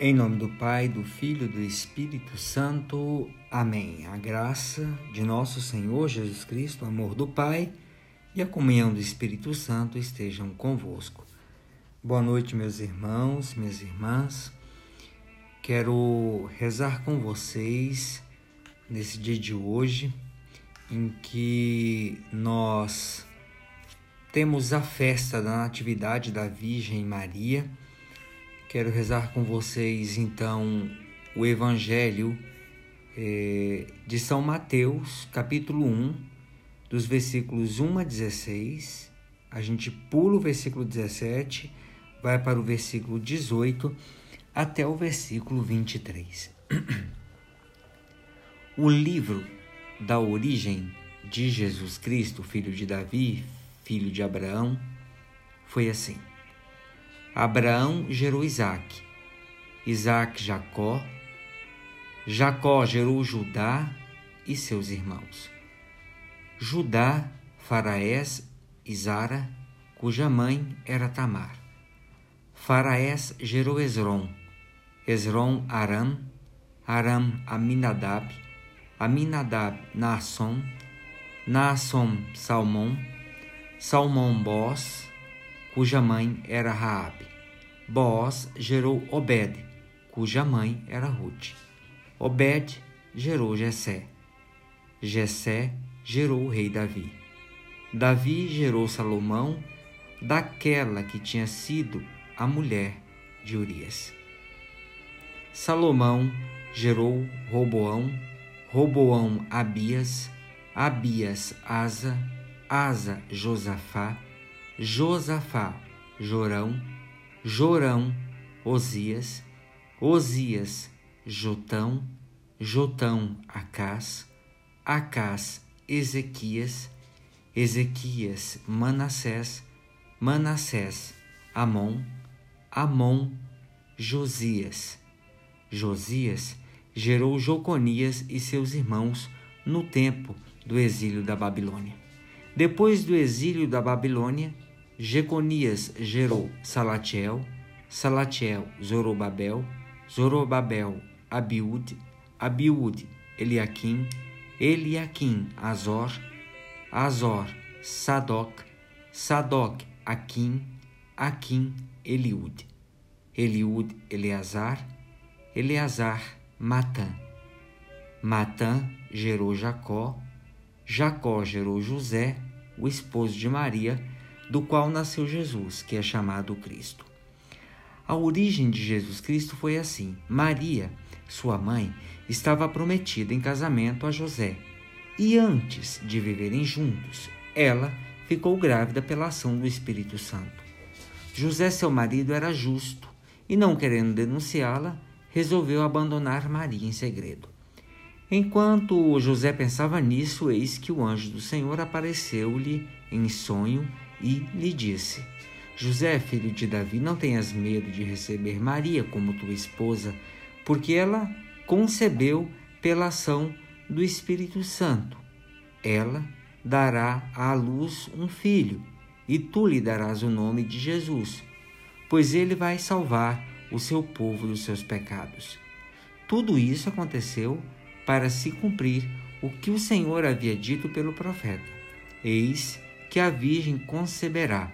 Em nome do Pai, do Filho e do Espírito Santo. Amém. A graça de nosso Senhor Jesus Cristo, o amor do Pai e a comunhão do Espírito Santo estejam convosco. Boa noite, meus irmãos, minhas irmãs. Quero rezar com vocês nesse dia de hoje, em que nós temos a festa da Natividade da Virgem Maria Quero rezar com vocês então o Evangelho eh, de São Mateus, capítulo 1, dos versículos 1 a 16. A gente pula o versículo 17, vai para o versículo 18 até o versículo 23. o livro da origem de Jesus Cristo, filho de Davi, filho de Abraão, foi assim. Abraão gerou Isaac, Isaac Jacó, Jacó gerou Judá e seus irmãos. Judá, Faraés e Zara, cuja mãe era Tamar. Faraés gerou Esrom, Esrom Aram, Aram Aminadab, Aminadab Naasson, Naasson Salmão, Salmão Bós, cuja mãe era Raabe. Boaz gerou Obed, cuja mãe era Ruth. Obed gerou Jessé. Jessé gerou o rei Davi. Davi gerou Salomão, daquela que tinha sido a mulher de Urias. Salomão gerou Roboão, Roboão Abias, Abias Asa, Asa Josafá, Josafá, Jorão, Jorão, Osias, Osias, Jotão, Jotão, Acás, Acás, Ezequias, Ezequias, Manassés, Manassés, Amon, Amon, Josias. Josias gerou Joconias e seus irmãos no tempo do exílio da Babilônia. Depois do exílio da Babilônia, Jeconias gerou Salatiel, Salatiel Zorobabel, Zorobabel Abiúde, Abiúde Eliaquim, Eliaquim Azor, Azor Sadoc, Sadoc Aquim, Aquim Eliúde, Eliúde Eleazar, Eleazar Matã. Matã gerou Jacó, Jacó gerou José, o esposo de Maria, do qual nasceu Jesus, que é chamado Cristo. A origem de Jesus Cristo foi assim: Maria, sua mãe, estava prometida em casamento a José, e antes de viverem juntos, ela ficou grávida pela ação do Espírito Santo. José, seu marido, era justo e, não querendo denunciá-la, resolveu abandonar Maria em segredo. Enquanto José pensava nisso, eis que o anjo do Senhor apareceu-lhe em sonho e lhe disse: José, filho de Davi, não tenhas medo de receber Maria como tua esposa, porque ela concebeu pela ação do Espírito Santo. Ela dará à luz um filho, e tu lhe darás o nome de Jesus, pois ele vai salvar o seu povo dos seus pecados. Tudo isso aconteceu para se cumprir o que o Senhor havia dito pelo profeta. Eis que a Virgem conceberá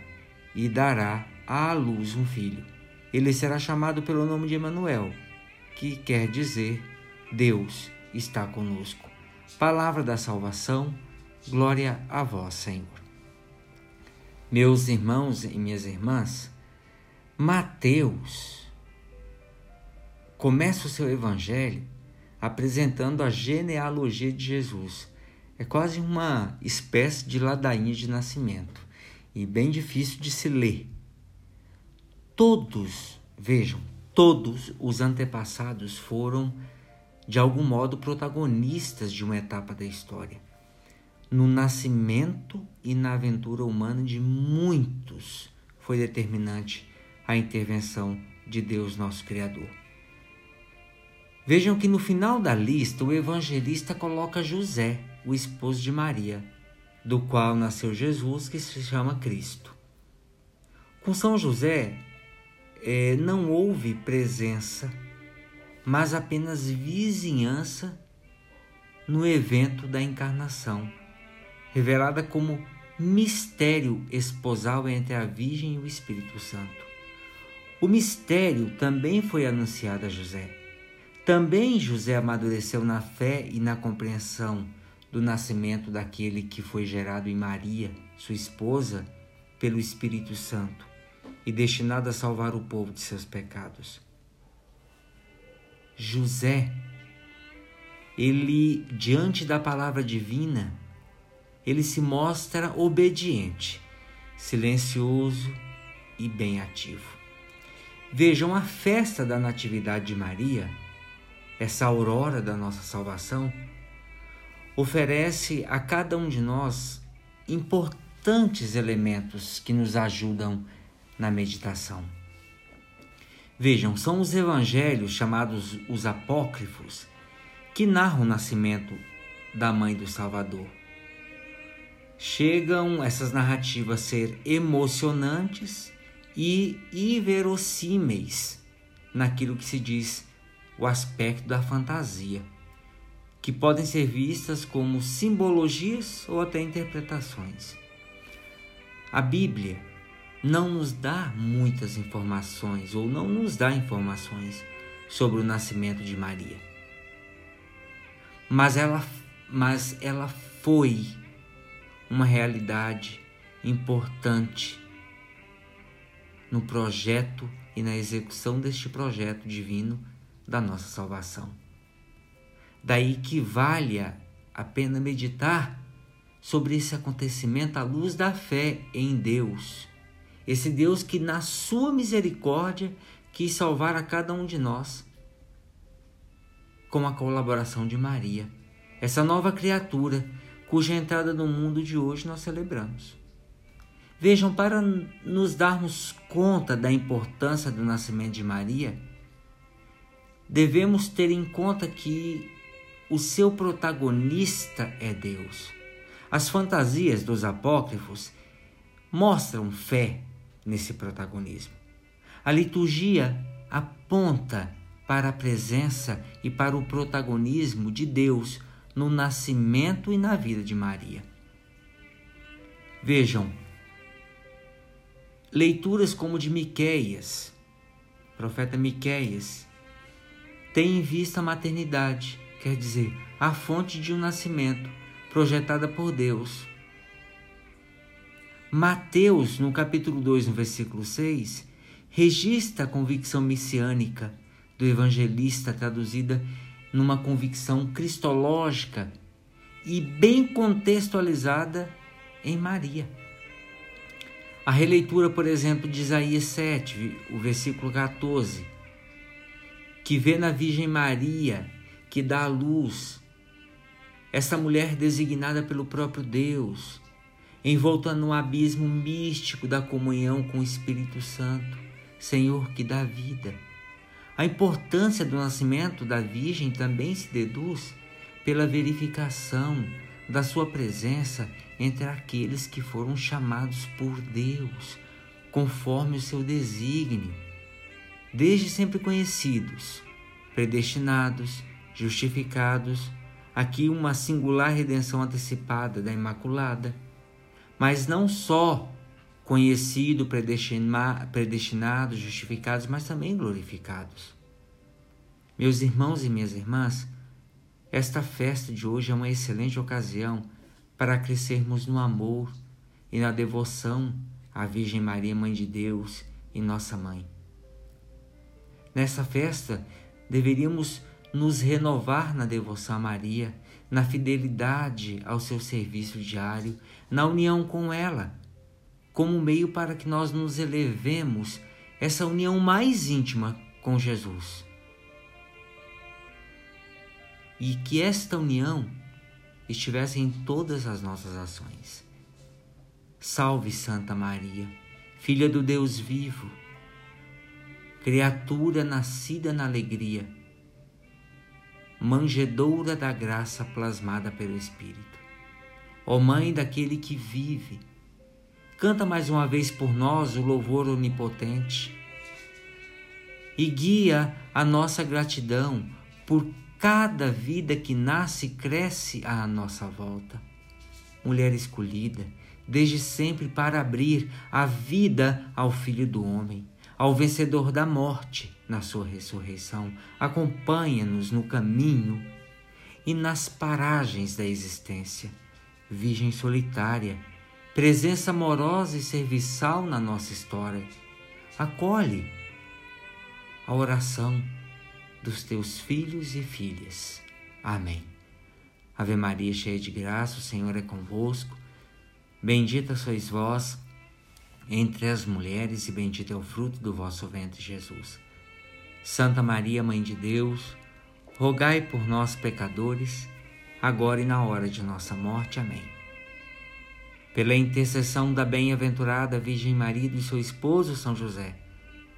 e dará à luz um filho. Ele será chamado pelo nome de Emanuel, que quer dizer Deus está conosco. Palavra da salvação, glória a vós, Senhor. Meus irmãos e minhas irmãs, Mateus começa o seu evangelho apresentando a genealogia de Jesus é quase uma espécie de ladainha de nascimento e bem difícil de se ler. Todos, vejam, todos os antepassados foram de algum modo protagonistas de uma etapa da história. No nascimento e na aventura humana de muitos foi determinante a intervenção de Deus, nosso Criador. Vejam que no final da lista o evangelista coloca José o esposo de Maria, do qual nasceu Jesus, que se chama Cristo. Com São José, é, não houve presença mas apenas vizinhança no evento da encarnação, revelada como mistério esposal entre a Virgem e o Espírito Santo. O mistério também foi anunciado a José. Também José amadureceu na fé e na compreensão do nascimento daquele que foi gerado em Maria, sua esposa, pelo Espírito Santo e destinado a salvar o povo de seus pecados. José, ele, diante da palavra divina, ele se mostra obediente, silencioso e bem ativo. Vejam a festa da Natividade de Maria, essa aurora da nossa salvação, oferece a cada um de nós importantes elementos que nos ajudam na meditação. Vejam, são os evangelhos chamados os apócrifos que narram o nascimento da mãe do Salvador. Chegam essas narrativas a ser emocionantes e inverossímeis naquilo que se diz o aspecto da fantasia, que podem ser vistas como simbologias ou até interpretações. A Bíblia não nos dá muitas informações ou não nos dá informações sobre o nascimento de Maria. Mas ela, mas ela foi uma realidade importante no projeto e na execução deste projeto divino da nossa salvação. Daí que valha a pena meditar sobre esse acontecimento à luz da fé em Deus. Esse Deus que, na sua misericórdia, quis salvar a cada um de nós, com a colaboração de Maria, essa nova criatura cuja entrada no mundo de hoje nós celebramos. Vejam, para nos darmos conta da importância do nascimento de Maria, devemos ter em conta que o seu protagonista é Deus. As fantasias dos apócrifos mostram fé nesse protagonismo. A liturgia aponta para a presença e para o protagonismo de Deus no nascimento e na vida de Maria. Vejam, Leituras como de Miqueias, profeta Miqueias, tem em vista a maternidade, quer dizer, a fonte de um nascimento projetada por Deus. Mateus, no capítulo 2, no versículo 6, registra a convicção messiânica do evangelista traduzida numa convicção cristológica e bem contextualizada em Maria. A releitura, por exemplo, de Isaías 7, o versículo 14, que vê na Virgem Maria, que dá a luz, essa mulher designada pelo próprio Deus, envolta num abismo místico da comunhão com o Espírito Santo, Senhor que dá vida. A importância do nascimento da Virgem também se deduz pela verificação da sua presença entre aqueles que foram chamados por Deus, conforme o seu desígnio, desde sempre conhecidos, predestinados, justificados, aqui uma singular redenção antecipada da Imaculada, mas não só conhecido, predestinados, justificados, mas também glorificados. Meus irmãos e minhas irmãs, esta festa de hoje é uma excelente ocasião para crescermos no amor e na devoção à Virgem Maria, Mãe de Deus e nossa Mãe. Nessa festa, deveríamos nos renovar na devoção a Maria, na fidelidade ao seu serviço diário, na união com ela, como meio para que nós nos elevemos essa união mais íntima com Jesus e que esta união estivesse em todas as nossas ações. Salve Santa Maria, filha do Deus vivo, criatura nascida na alegria, manjedoura da graça plasmada pelo Espírito. Ó Mãe daquele que vive, canta mais uma vez por nós o louvor onipotente. e guia a nossa gratidão por cada vida que nasce e cresce à nossa volta. Mulher escolhida, desde sempre para abrir a vida ao Filho do Homem, ao vencedor da morte na sua ressurreição. Acompanha-nos no caminho e nas paragens da existência. Virgem solitária, presença amorosa e serviçal na nossa história. Acolhe a oração dos teus filhos e filhas. Amém. Ave Maria, cheia de graça, o Senhor é convosco. Bendita sois vós entre as mulheres, e bendito é o fruto do vosso ventre, Jesus. Santa Maria, Mãe de Deus, rogai por nós, pecadores, agora e na hora de nossa morte. Amém. Pela intercessão da bem-aventurada Virgem Maria e do seu esposo São José,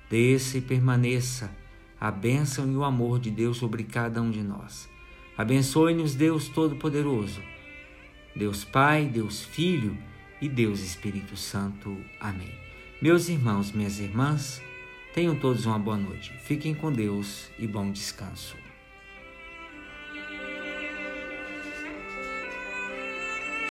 desça e permaneça a bênção e o amor de Deus sobre cada um de nós. Abençoe-nos, Deus Todo-Poderoso, Deus Pai, Deus Filho e Deus Espírito Santo. Amém. Meus irmãos, minhas irmãs, tenham todos uma boa noite. Fiquem com Deus e bom descanso.